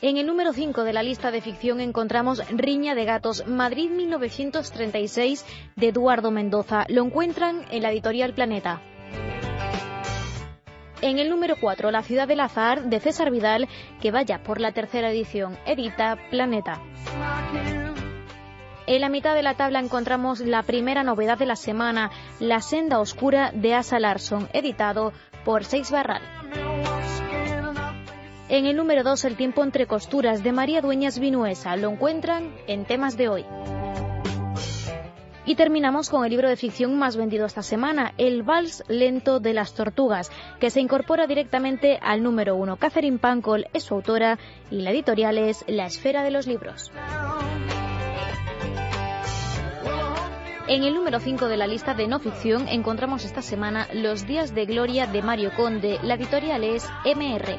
En el número 5 de la lista de ficción encontramos Riña de Gatos, Madrid 1936, de Eduardo Mendoza. Lo encuentran en la editorial Planeta. En el número 4, La ciudad del azar, de César Vidal, que vaya por la tercera edición, edita Planeta. En la mitad de la tabla encontramos la primera novedad de la semana, La senda oscura de Asa Larson, editado por Seis Barral. En el número 2, El tiempo entre costuras de María Dueñas Vinuesa. Lo encuentran en temas de hoy. Y terminamos con el libro de ficción más vendido esta semana, El Vals Lento de las Tortugas, que se incorpora directamente al número 1. Catherine Pancol es su autora y la editorial es La Esfera de los Libros. En el número 5 de la lista de no ficción encontramos esta semana Los días de gloria de Mario Conde. La editorial es MR.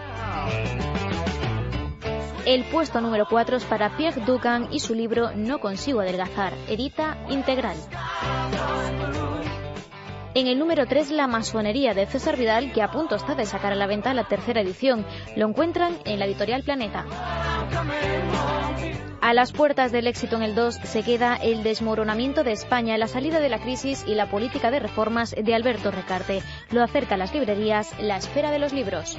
El puesto número 4 es para Pierre Ducan y su libro No consigo adelgazar, edita integral. En el número 3, La masonería de César Vidal, que a punto está de sacar a la venta la tercera edición. Lo encuentran en la editorial Planeta. A las puertas del éxito en el 2 se queda el desmoronamiento de España, la salida de la crisis y la política de reformas de Alberto Recarte. Lo acerca a las librerías La Esfera de los Libros.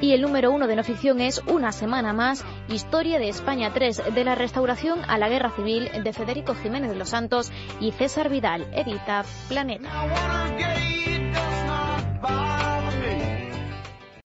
Y el número uno de no ficción es Una semana más, Historia de España 3, de la restauración a la guerra civil de Federico Jiménez de los Santos y César Vidal, edita Planeta.